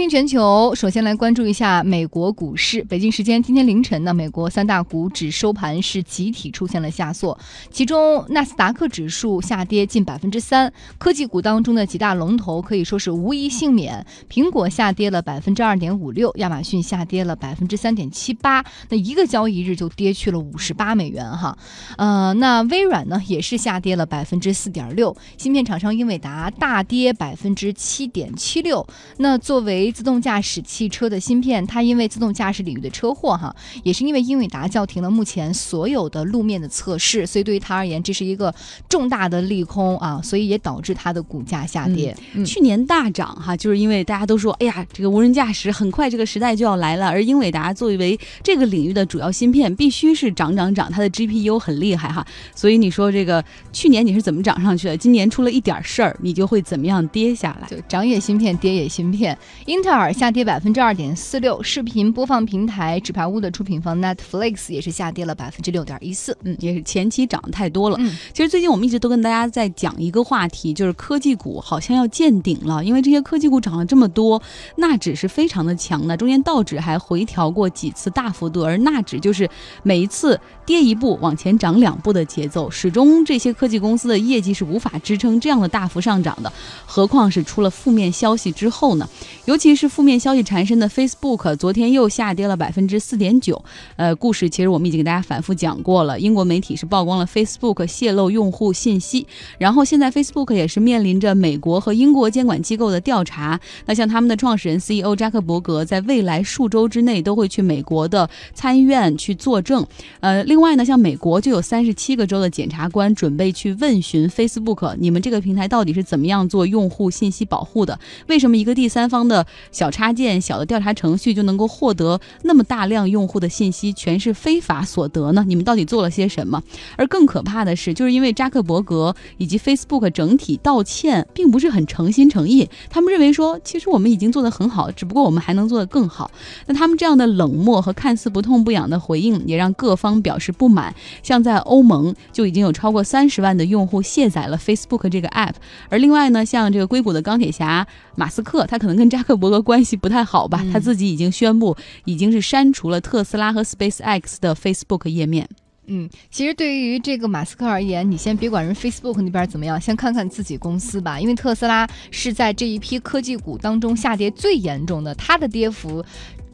听全球，首先来关注一下美国股市。北京时间今天凌晨呢，美国三大股指收盘是集体出现了下挫，其中纳斯达克指数下跌近百分之三，科技股当中的几大龙头可以说是无一幸免。苹果下跌了百分之二点五六，亚马逊下跌了百分之三点七八，那一个交易日就跌去了五十八美元哈。呃，那微软呢也是下跌了百分之四点六，芯片厂商英伟达大跌百分之七点七六。那作为自动驾驶汽车的芯片，它因为自动驾驶领域的车祸，哈，也是因为英伟达叫停了目前所有的路面的测试，所以对于它而言，这是一个重大的利空啊，所以也导致它的股价下跌。去年大涨哈，就是因为大家都说，哎呀，这个无人驾驶很快这个时代就要来了，而英伟达作为这个领域的主要芯片，必须是涨涨涨，它的 GPU 很厉害哈，所以你说这个去年你是怎么涨上去的？今年出了一点事儿，你就会怎么样跌下来？就涨也芯片，跌也芯片。英特尔下跌百分之二点四六，视频播放平台纸牌屋的出品方 Netflix 也是下跌了百分之六点一四，嗯，也是前期涨太多了。嗯，其实最近我们一直都跟大家在讲一个话题，就是科技股好像要见顶了，因为这些科技股涨了这么多，纳指是非常的强的，中间道指还回调过几次大幅度，而纳指就是每一次跌一步往前涨两步的节奏，始终这些科技公司的业绩是无法支撑这样的大幅上涨的，何况是出了负面消息之后呢？尤其是负面消息缠身的 Facebook，昨天又下跌了百分之四点九。呃，故事其实我们已经给大家反复讲过了。英国媒体是曝光了 Facebook 泄露用户信息，然后现在 Facebook 也是面临着美国和英国监管机构的调查。那像他们的创始人 CEO 扎克伯格，在未来数周之内都会去美国的参议院去作证。呃，另外呢，像美国就有三十七个州的检察官准备去问询 Facebook，你们这个平台到底是怎么样做用户信息保护的？为什么一个第三方的小插件、小的调查程序就能够获得那么大量用户的信息，全是非法所得呢？你们到底做了些什么？而更可怕的是，就是因为扎克伯格以及 Facebook 整体道歉，并不是很诚心诚意。他们认为说，其实我们已经做得很好，只不过我们还能做得更好。那他们这样的冷漠和看似不痛不痒的回应，也让各方表示不满。像在欧盟，就已经有超过三十万的用户卸载了 Facebook 这个 app。而另外呢，像这个硅谷的钢铁侠马斯克，他可能跟扎克伯格关系不太好吧？他自己已经宣布，已经是删除了特斯拉和 SpaceX 的 Facebook 页面。嗯，其实对于这个马斯克而言，你先别管人 Facebook 那边怎么样，先看看自己公司吧。因为特斯拉是在这一批科技股当中下跌最严重的，它的跌幅。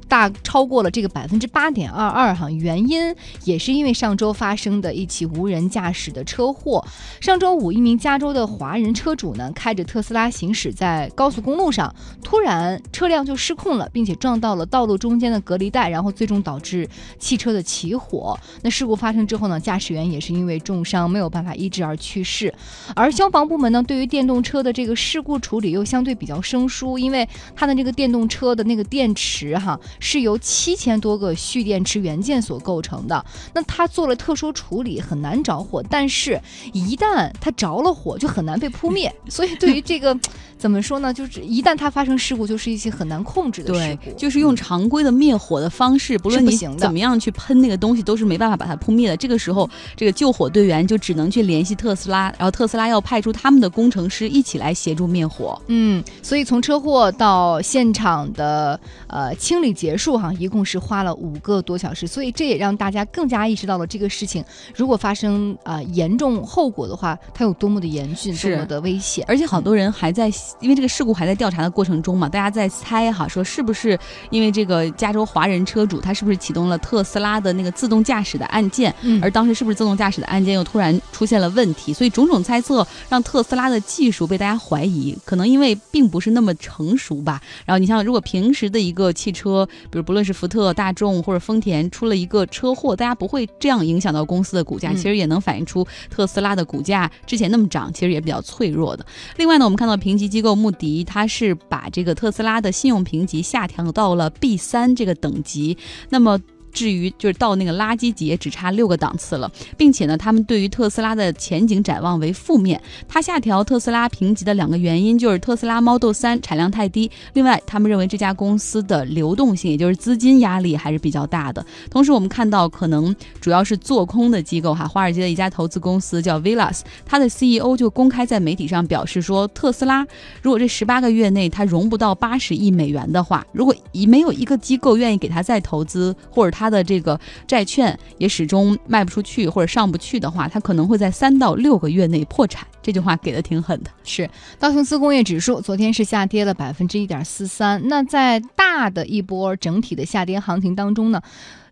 大超过了这个百分之八点二二哈，原因也是因为上周发生的一起无人驾驶的车祸。上周五，一名加州的华人车主呢，开着特斯拉行驶在高速公路上，突然车辆就失控了，并且撞到了道路中间的隔离带，然后最终导致汽车的起火。那事故发生之后呢，驾驶员也是因为重伤没有办法医治而去世。而消防部门呢，对于电动车的这个事故处理又相对比较生疏，因为它的这个电动车的那个电池哈。是由七千多个蓄电池元件所构成的。那它做了特殊处理，很难着火。但是，一旦它着了火，就很难被扑灭。所以，对于这个。怎么说呢？就是一旦它发生事故，就是一些很难控制的事故。就是用常规的灭火的方式，不论你怎么样去喷那个东西，都是没办法把它扑灭的。这个时候，这个救火队员就只能去联系特斯拉，然后特斯拉要派出他们的工程师一起来协助灭火。嗯，所以从车祸到现场的呃清理结束，哈，一共是花了五个多小时。所以这也让大家更加意识到了这个事情，如果发生啊严重后果的话，它有多么的严峻，多么的危险。而且好多人还在。因为这个事故还在调查的过程中嘛，大家在猜哈，说是不是因为这个加州华人车主他是不是启动了特斯拉的那个自动驾驶的按键，而当时是不是自动驾驶的按键又突然出现了问题？所以种种猜测让特斯拉的技术被大家怀疑，可能因为并不是那么成熟吧。然后你像如果平时的一个汽车，比如不论是福特、大众或者丰田出了一个车祸，大家不会这样影响到公司的股价，其实也能反映出特斯拉的股价之前那么涨，其实也比较脆弱的。另外呢，我们看到评级机构。穆迪，它是把这个特斯拉的信用评级下调到了 B 三这个等级。那么。至于就是到那个垃圾节只差六个档次了，并且呢，他们对于特斯拉的前景展望为负面。他下调特斯拉评级的两个原因就是特斯拉 Model 3产量太低，另外他们认为这家公司的流动性，也就是资金压力还是比较大的。同时，我们看到可能主要是做空的机构哈，华尔街的一家投资公司叫 Villas，它的 CEO 就公开在媒体上表示说，特斯拉如果这十八个月内它融不到八十亿美元的话，如果一没有一个机构愿意给他再投资，或者他他的这个债券也始终卖不出去或者上不去的话，他可能会在三到六个月内破产。这句话给的挺狠的。是道琼斯工业指数昨天是下跌了百分之一点四三。那在大的一波整体的下跌行情当中呢？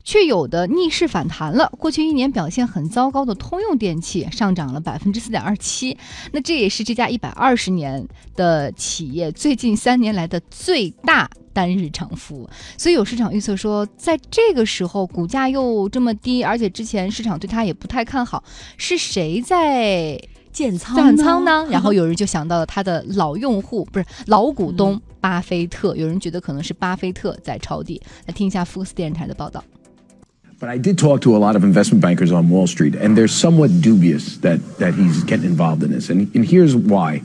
却有的逆势反弹了。过去一年表现很糟糕的通用电气上涨了百分之四点二七，那这也是这家一百二十年的企业最近三年来的最大单日涨幅。所以有市场预测说，在这个时候股价又这么低，而且之前市场对它也不太看好，是谁在建仓建仓呢？然后有人就想到了他的老用户，不是老股东巴菲特。有人觉得可能是巴菲特在抄底。来听一下福克斯电视台的报道。But I did talk to a lot of investment bankers on Wall Street, and they're somewhat dubious that, that he's getting involved in this. And, and here's why.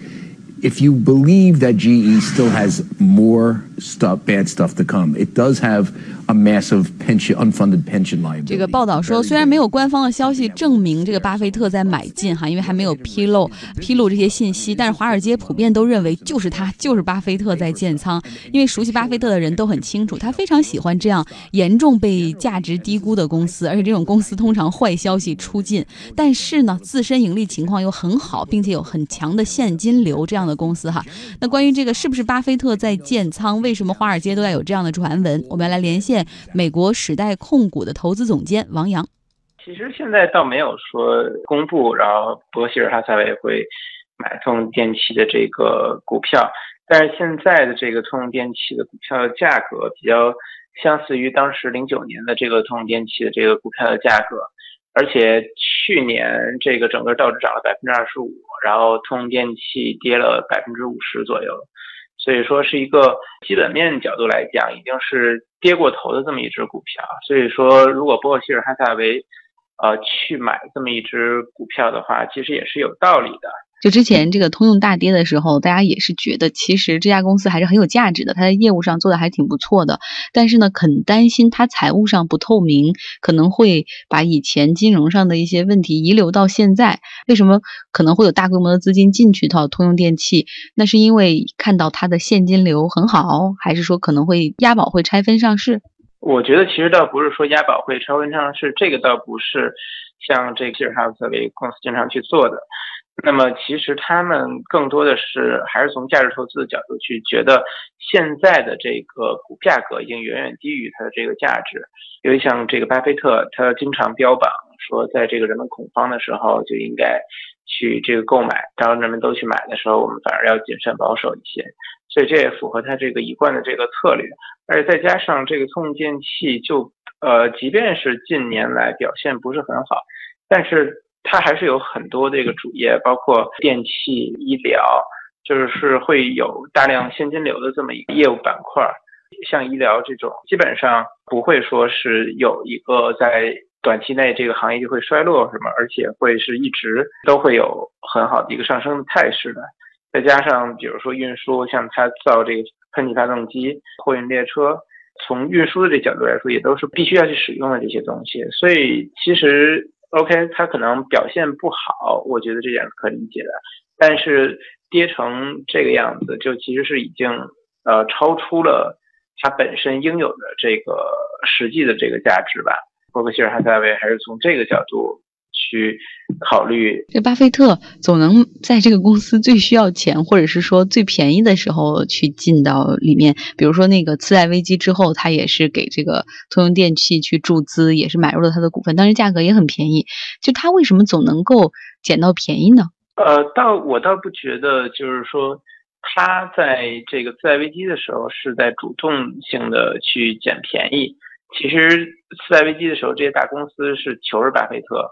If you believe that GE still has more stuff, bad stuff to come, it does have a massive pension unfunded pension liability。这个报道说，虽然没有官方的消息证明这个巴菲特在买进哈，因为还没有披露披露这些信息，但是华尔街普遍都认为就是他，就是巴菲特在建仓。因为熟悉巴菲特的人都很清楚，他非常喜欢这样严重被价值低估的公司，而且这种公司通常坏消息出尽，但是呢，自身盈利情况又很好，并且有很强的现金流这样的公司哈。那关于这个是不是巴菲特在建仓，为为什么华尔街都要有这样的传闻？我们来连线。美国时代控股的投资总监王阳，其实现在倒没有说公布，然后伯希尔哈撒韦会买通用电气的这个股票，但是现在的这个通用电气的股票的价格比较相似于当时零九年的这个通用电气的这个股票的价格，而且去年这个整个道指涨了百分之二十五，然后通用电气跌了百分之五十左右。所以说是一个基本面角度来讲，已经是跌过头的这么一只股票。所以说，如果波克希尔汉撒韦，呃，去买这么一只股票的话，其实也是有道理的。就之前这个通用大跌的时候，大家也是觉得其实这家公司还是很有价值的，它在业务上做的还挺不错的。但是呢，很担心它财务上不透明，可能会把以前金融上的一些问题遗留到现在。为什么可能会有大规模的资金进去到通用电气？那是因为看到它的现金流很好，还是说可能会押宝会拆分上市？我觉得其实倒不是说押宝会拆分上市，这个倒不是像这个希尔哈斯维公司经常去做的。那么其实他们更多的是还是从价值投资的角度去觉得，现在的这个股价格已经远远低于它的这个价值。因为像这个巴菲特，他经常标榜说，在这个人们恐慌的时候就应该去这个购买，当人们都去买的时候，我们反而要谨慎保守一些。所以这也符合他这个一贯的这个策略。而且再加上这个通用电气，就呃，即便是近年来表现不是很好，但是。它还是有很多这个主业，包括电器、医疗，就是会有大量现金流的这么一个业务板块。像医疗这种，基本上不会说是有一个在短期内这个行业就会衰落什么，而且会是一直都会有很好的一个上升的态势的。再加上比如说运输，像它造这个喷气发动机、货运列车，从运输的这角度来说，也都是必须要去使用的这些东西。所以其实。OK，它可能表现不好，我觉得这点是可理解的。但是跌成这个样子，就其实是已经呃超出了它本身应有的这个实际的这个价值吧。伯克希尔哈撒韦还是从这个角度。去考虑，这巴菲特总能在这个公司最需要钱，或者是说最便宜的时候去进到里面。比如说那个次贷危机之后，他也是给这个通用电气去注资，也是买入了他的股份，当时价格也很便宜。就他为什么总能够捡到便宜呢？呃，倒我倒不觉得，就是说他在这个次贷危机的时候是在主动性的去捡便宜。其实次贷危机的时候，这些大公司是求着巴菲特。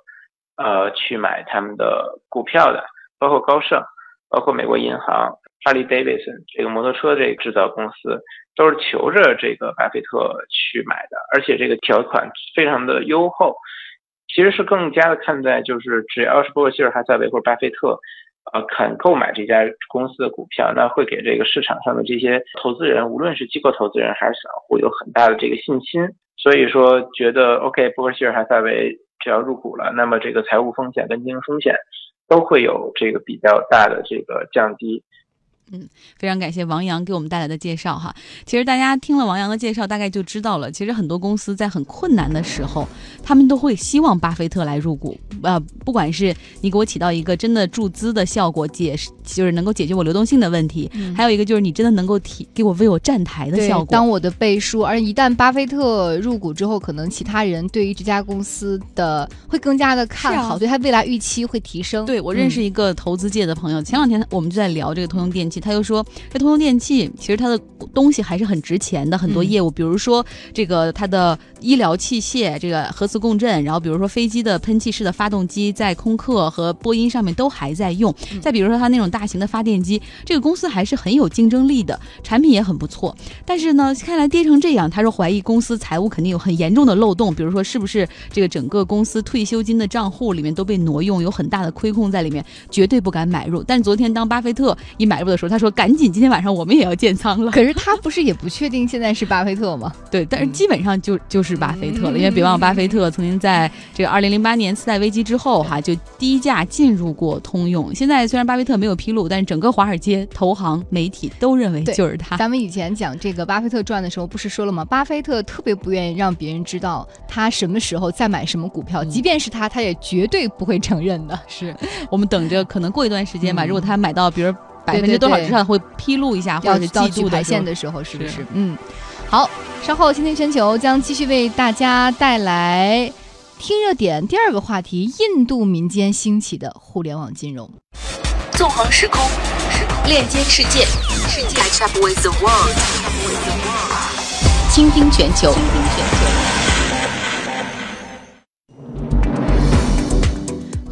呃，去买他们的股票的，包括高盛。包括美国银行、哈利·戴维森这个摩托车这个制造公司，都是求着这个巴菲特去买的，而且这个条款非常的优厚。其实是更加的看待，就是只要是伯克希尔哈撒韦或者巴菲特，呃，肯购买这家公司的股票，那会给这个市场上的这些投资人，无论是机构投资人还是散户，有很大的这个信心。所以说，觉得 OK，伯克希尔哈撒韦要入股了，那么这个财务风险跟经营风险都会有这个比较大的这个降低。嗯，非常感谢王洋给我们带来的介绍哈。其实大家听了王洋的介绍，大概就知道了。其实很多公司在很困难的时候，他们都会希望巴菲特来入股。呃，不管是你给我起到一个真的注资的效果，解就是能够解决我流动性的问题；还有一个就是你真的能够提给我为我站台的效果，当我的背书。而一旦巴菲特入股之后，可能其他人对于这家公司的会更加的看好，对他未来预期会提升。对我认识一个投资界的朋友，前两天我们就在聊这个通用电气。他又说，这通用电器其实它的东西还是很值钱的，很多业务，比如说这个它的医疗器械，这个核磁共振，然后比如说飞机的喷气式的发动机，在空客和波音上面都还在用。再比如说它那种大型的发电机，这个公司还是很有竞争力的，产品也很不错。但是呢，看来跌成这样，他说怀疑公司财务肯定有很严重的漏洞，比如说是不是这个整个公司退休金的账户里面都被挪用，有很大的亏空在里面，绝对不敢买入。但是昨天当巴菲特一买入的时候，他说：“赶紧，今天晚上我们也要建仓了。”可是他不是也不确定现在是巴菲特吗？对，但是基本上就就是巴菲特了，因为别忘了巴菲特曾经在这个二零零八年次贷危机之后哈，就低价进入过通用。现在虽然巴菲特没有披露，但是整个华尔街、投行、媒体都认为就是他。咱们以前讲这个巴菲特传的时候，不是说了吗？巴菲特特别不愿意让别人知道他什么时候再买什么股票，即便是他，他也绝对不会承认的。是我们等着，可能过一段时间吧，如果他买到，比如。百分之多少之上会披露一下，或者是季度排线的时候，是不是？嗯，好，稍后倾听全球将继续为大家带来听热点第二个话题：印度民间兴起的互联网金融。纵横时空，链接世界，世界。Catch up with the world，倾听全球。倾听全球。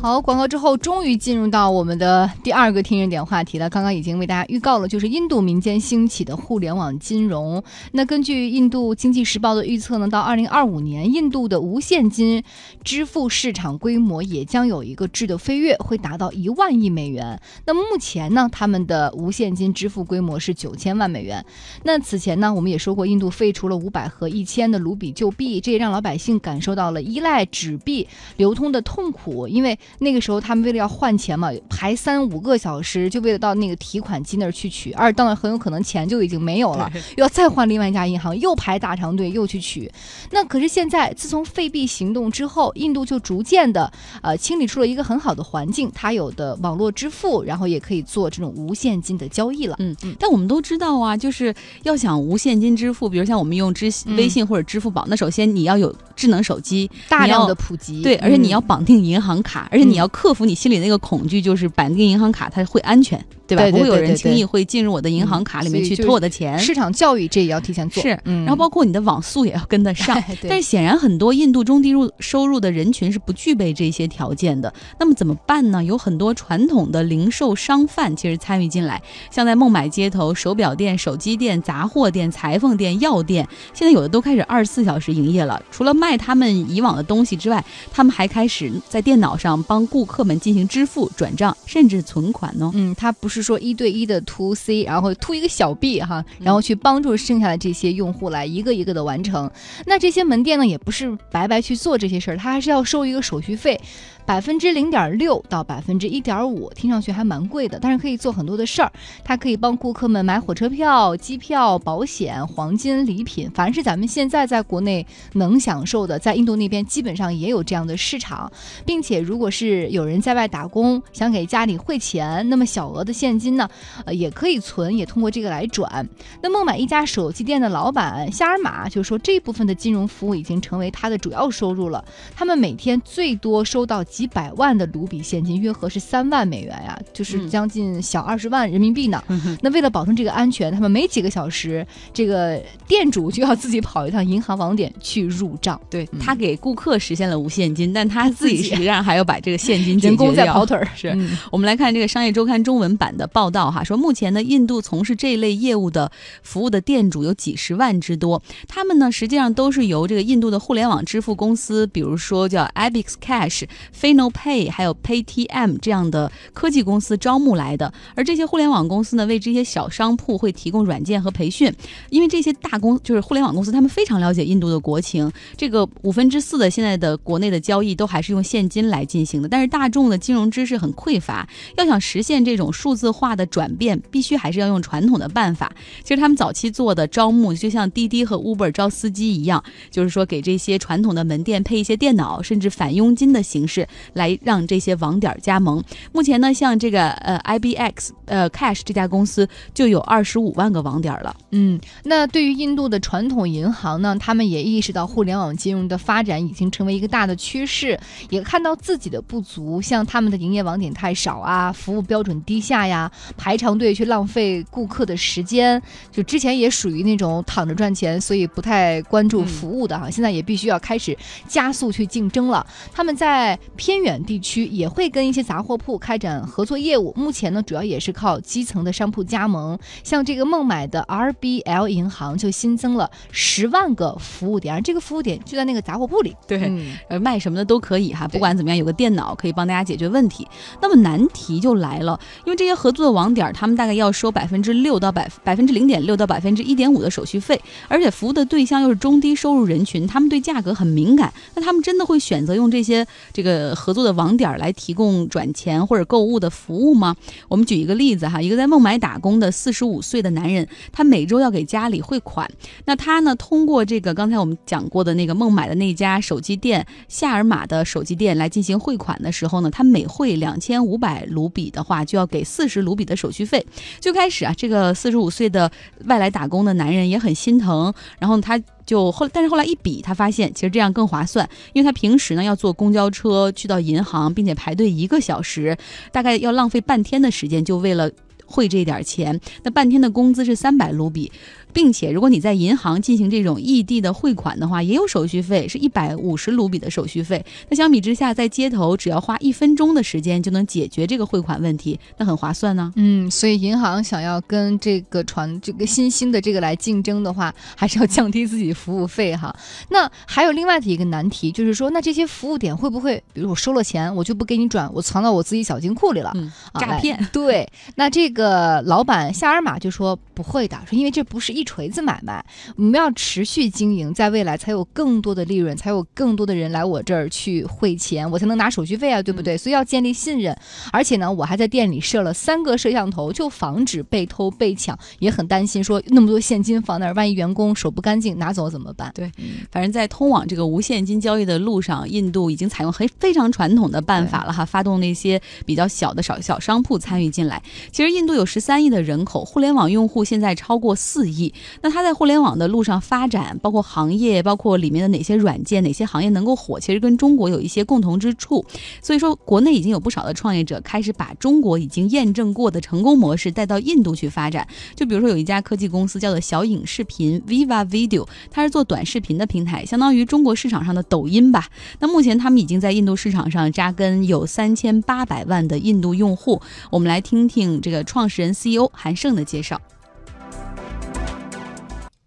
好，广告之后终于进入到我们的第二个听热点话题了。刚刚已经为大家预告了，就是印度民间兴起的互联网金融。那根据印度经济时报的预测呢，到二零二五年，印度的无现金支付市场规模也将有一个质的飞跃，会达到一万亿美元。那目前呢，他们的无现金支付规模是九千万美元。那此前呢，我们也说过，印度废除了五百和一千的卢比旧币，这也让老百姓感受到了依赖纸币流通的痛苦，因为。那个时候，他们为了要换钱嘛，排三五个小时，就为了到那个提款机那儿去取，而到那很有可能钱就已经没有了，又要再换另外一家银行，又排大长队，又去取。那可是现在，自从废币行动之后，印度就逐渐的呃清理出了一个很好的环境，它有的网络支付，然后也可以做这种无现金的交易了。嗯嗯。但我们都知道啊，就是要想无现金支付，比如像我们用支微信或者支付宝，那首先你要有智能手机，大量的普及，对，而且你要绑定银行卡，而且。你要克服你心里那个恐惧，就是绑定银行卡它会安全。对吧？不会有人轻易会进入我的银行卡里面去偷我的钱。市场教育这也要提前做。是，然后包括你的网速也要跟得上。但是显然很多印度中低入收入的人群是不具备这些条件的。那么怎么办呢？有很多传统的零售商贩其实参与进来，像在孟买街头，手表店、手机店、杂货店、裁缝店、药店，现在有的都开始二十四小时营业了。除了卖他们以往的东西之外，他们还开始在电脑上帮顾客们进行支付、转账，甚至存款呢。嗯，他不是。是说一对一的 to C，然后 to 一个小 B 哈，然后去帮助剩下的这些用户来一个一个的完成。那这些门店呢，也不是白白去做这些事儿，他还是要收一个手续费。百分之零点六到百分之一点五，听上去还蛮贵的，但是可以做很多的事儿。它可以帮顾客们买火车票、机票、保险、黄金礼品，凡是咱们现在在国内能享受的，在印度那边基本上也有这样的市场，并且如果是有人在外打工，想给家里汇钱，那么小额的现金呢，呃，也可以存，也通过这个来转。那孟买一家手机店的老板夏尔玛就说，这部分的金融服务已经成为他的主要收入了。他们每天最多收到。几百万的卢比现金，约合是三万美元呀，就是将近小二十万人民币呢。那为了保证这个安全，他们每几个小时，这个店主就要自己跑一趟银行网点去入账。对他给顾客实现了无现金，但他自己实际上还要把这个现金人工在跑腿儿。是我们来看这个《商业周刊》中文版的报道哈，说目前呢，印度从事这一类业务的服务的店主有几十万之多，他们呢实际上都是由这个印度的互联网支付公司，比如说叫 Abix Cash、f i n o Pay 还有 PayTM 这样的科技公司招募来的。而这些互联网公司呢，为这些小商铺会提供软件和培训，因为这些大公就是互联网公司，他们非常了解印度的国情。这个五分之四的现在的国内的交易都还是用现金来进行的，但是大众的金融知识很匮乏，要想实现这种数字化的转变，必须还是要用传统的办法。其实他们早期做的招募，就像滴滴和 Uber 招司机一样，就是说给这些传统的门店配一些电脑，甚至返佣金的形式来让这些网点加盟。目前呢，像这个呃 IBX 呃 Cash 这家公司就有二十五万个网点了。嗯，那对于印度的传统银行呢，他们也意识到互联网金融的发展已经成为一个大的趋势，也看到自己的不足，像他们的营业网点太少啊，服务标准低下呀，排长队去浪费顾客的时间。就之前也属于那种躺着赚钱，所以不太关注服务的哈。现在也必须要开始加速去竞争了。他们在偏远地区也会跟一些杂货铺开展合作业务。目前呢，主要也是靠基层的商铺加盟。像这个孟买的 RBL 银行就新增了十万个服务点，而这个服务点就在那个杂货铺里。对，呃，卖什么的都可以哈。不管怎么样，有个电脑可以帮大家解决问题。那么难题就来了，因为这些合作的网点，他们大概要收百分之六到百百分之零点六到百分之一点五的手续费，而且服务的对象又是中低收入人群，他们对价格很敏感。那他们真的会选择用这些这个合作的网点来提供转钱或者购物的服务吗？我们举一个例子哈，一个在孟买打工的四十五岁的男人，他每周要给家里汇款。那他呢，通过这个刚才我们讲过的那个孟买的那家手机店夏尔玛的手机店来进行汇款的时候呢，他每汇两千五百卢比的话，就要给四十卢比的手续费。最开始啊，这个四十五岁的外来打工的男人也很心疼，然后他就后，但是后来一比，他发现其实这样更划算，因为他平时呢要坐公交车去到银行，并且排队一个小时，大概要浪费半天的时间，就为了汇这点钱。那半天的工资是三百卢比。并且，如果你在银行进行这种异地的汇款的话，也有手续费，是一百五十卢比的手续费。那相比之下，在街头只要花一分钟的时间就能解决这个汇款问题，那很划算呢。嗯，所以银行想要跟这个传这个新兴的这个来竞争的话，还是要降低自己服务费哈。那还有另外的一个难题，就是说，那这些服务点会不会，比如我收了钱，我就不给你转，我藏到我自己小金库里了？嗯，诈骗。对，那这个老板夏尔玛就说不会的，说因为这不是一。锤子买卖，我们要持续经营，在未来才有更多的利润，才有更多的人来我这儿去汇钱，我才能拿手续费啊，对不对？所以要建立信任，而且呢，我还在店里设了三个摄像头，就防止被偷被抢，也很担心说那么多现金放那儿，万一员工手不干净拿走怎么办？对，反正在通往这个无现金交易的路上，印度已经采用很非常传统的办法了哈，发动那些比较小的小小商铺参与进来。其实印度有十三亿的人口，互联网用户现在超过四亿。那它在互联网的路上发展，包括行业，包括里面的哪些软件，哪些行业能够火，其实跟中国有一些共同之处。所以说，国内已经有不少的创业者开始把中国已经验证过的成功模式带到印度去发展。就比如说，有一家科技公司叫做小影视频 （Viva Video），它是做短视频的平台，相当于中国市场上的抖音吧。那目前他们已经在印度市场上扎根，有三千八百万的印度用户。我们来听听这个创始人 CEO 韩胜的介绍。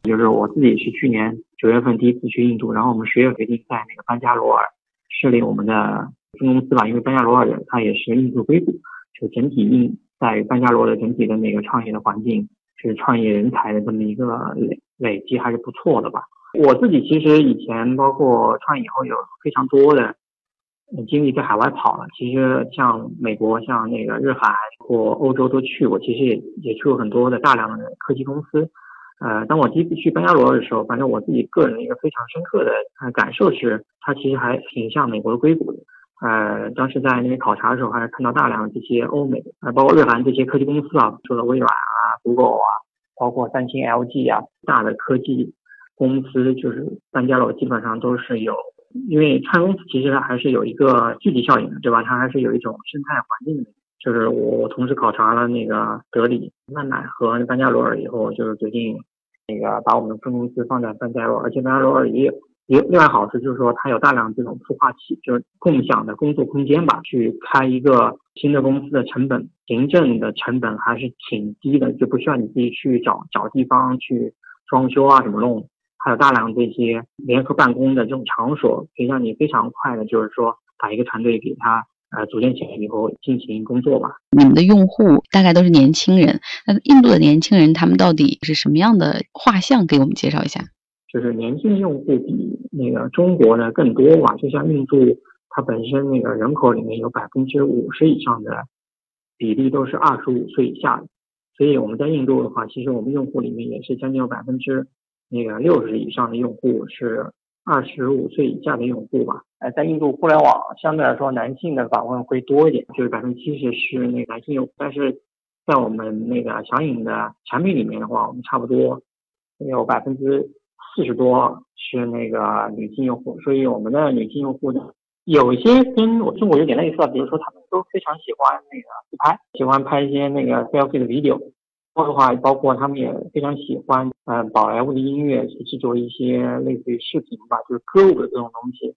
就是我自己是去年九月份第一次去印度，然后我们十月决定在那个班加罗尔设立我们的分公司吧，因为班加罗尔它也是印度硅谷，就整体印在班加罗的整体的那个创业的环境，是创业人才的这么一个累累积还是不错的吧。我自己其实以前包括创业以后有非常多的经历在海外跑了，其实像美国、像那个日韩或欧洲都去过，其实也也去过很多的大量的科技公司。呃，当我第一次去班加罗尔的时候，反正我自己个人的一个非常深刻的呃感受是，它其实还挺像美国的硅谷的。呃，当时在那边考察的时候，还是看到大量这些欧美，呃，包括日韩这些科技公司啊，除了微软啊、Google 啊，包括三星、LG 啊，大的科技公司，就是班加罗基本上都是有因为看公司其实它还是有一个聚集效应的，对吧？它还是有一种生态环境的。就是我同时考察了那个德里、曼乃和班加罗尔以后，就是决定那个把我们分公司放在班加罗，而且班加罗也有有另外好处，就是说它有大量这种孵化器，就是共享的工作空间吧。去开一个新的公司的成本，行政的成本还是挺低的，就不需要你自己去找找地方去装修啊，怎么弄。还有大量这些联合办公的这种场所，可以让你非常快的，就是说把一个团队给他呃组建起来以后进行工作吧。你们的用户大概都是年轻人，那印度的年轻人他们到底是什么样的画像？给我们介绍一下。就是年轻用户比那个中国呢更多吧，就像印度，它本身那个人口里面有百分之五十以上的比例都是二十五岁以下的，所以我们在印度的话，其实我们用户里面也是将近有百分之。那个六十以上的用户是二十五岁以下的用户吧？呃，在印度互联网相对来说男性的访问会多一点，就是百分之七十是那个男性用户。但是在我们那个小影的产品里面的话，我们差不多有百分之四十多是那个女性用户。所以我们的女性用户呢，有一些跟我中国有点类似，比如说他们都非常喜欢那个自拍，喜欢拍一些那个 selfie 的 video。的话，包括他们也非常喜欢，嗯，宝莱坞的音乐去制作一些类似于视频吧，就是歌舞的这种东西。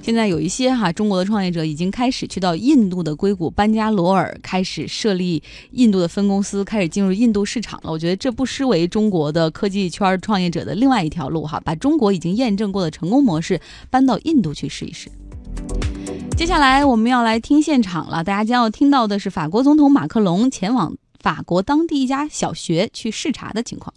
现在有一些哈中国的创业者已经开始去到印度的硅谷班加罗尔，开始设立印度的分公司，开始进入印度市场了。我觉得这不失为中国的科技圈创业者的另外一条路哈，把中国已经验证过的成功模式搬到印度去试一试。接下来我们要来听现场了，大家将要听到的是法国总统马克龙前往法国当地一家小学去视察的情况。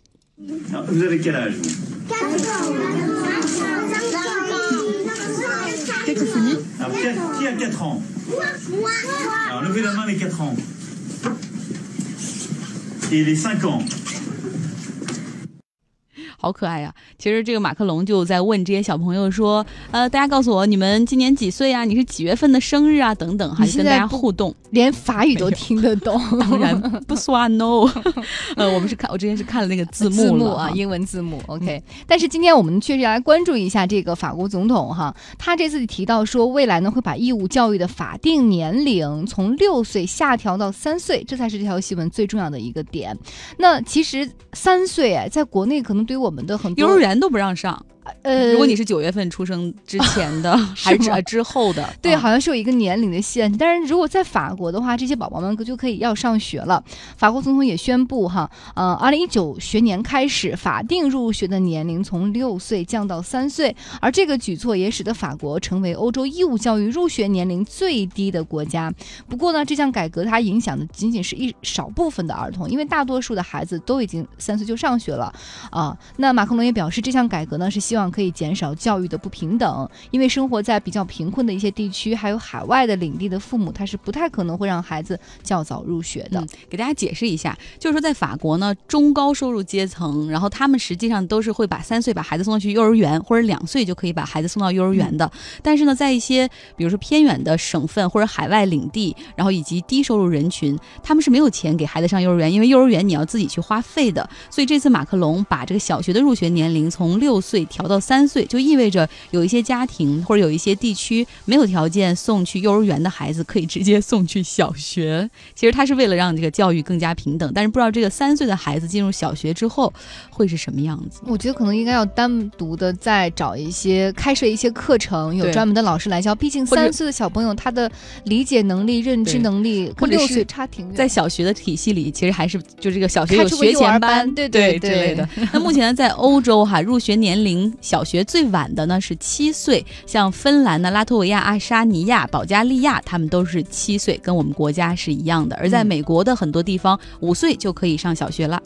好可爱呀！其实这个马克龙就在问这些小朋友说：“呃，大家告诉我，你们今年几岁啊？你是几月份的生日啊？等等，还是跟大家互动，连法语都听得懂。当然不算 no。呃，我们是看，我之前是看了那个字幕啊，英文字幕。OK，但是今天我们确实要来关注一下这个法国总统哈，他这次提到说，未来呢会把义务教育的法定年龄从六岁下调到三岁，这才是这条新闻最重要的一个点。那其实三岁哎，在国内可能对于我们们的很多幼儿园都不让上。呃，如果你是九月份出生之前的，还是之后的？对，好像是有一个年龄的限制。但是如果在法国的话，这些宝宝们就可以要上学了。法国总统也宣布，哈，呃，二零一九学年开始，法定入学的年龄从六岁降到三岁。而这个举措也使得法国成为欧洲义务教育入学年龄最低的国家。不过呢，这项改革它影响的仅仅是一少部分的儿童，因为大多数的孩子都已经三岁就上学了啊。那马克龙也表示，这项改革呢是希希望可以减少教育的不平等，因为生活在比较贫困的一些地区，还有海外的领地的父母，他是不太可能会让孩子较早入学的。给大家解释一下，就是说在法国呢，中高收入阶层，然后他们实际上都是会把三岁把孩子送到去幼儿园，或者两岁就可以把孩子送到幼儿园的。但是呢，在一些比如说偏远的省份或者海外领地，然后以及低收入人群，他们是没有钱给孩子上幼儿园，因为幼儿园你要自己去花费的。所以这次马克龙把这个小学的入学年龄从六岁调。到三岁就意味着有一些家庭或者有一些地区没有条件送去幼儿园的孩子可以直接送去小学。其实他是为了让这个教育更加平等，但是不知道这个三岁的孩子进入小学之后会是什么样子。我觉得可能应该要单独的再找一些开设一些课程，有专门的老师来教。毕竟三岁的小朋友他的理解能力、认知能力跟六岁差挺远。在小学的体系里，其实还是就这个小学有学前班，对对之类的。那目前，在欧洲哈入学年龄。小学最晚的呢是七岁，像芬兰的拉脱维亚、爱沙尼亚、保加利亚，他们都是七岁，跟我们国家是一样的。而在美国的很多地方，五岁就可以上小学了。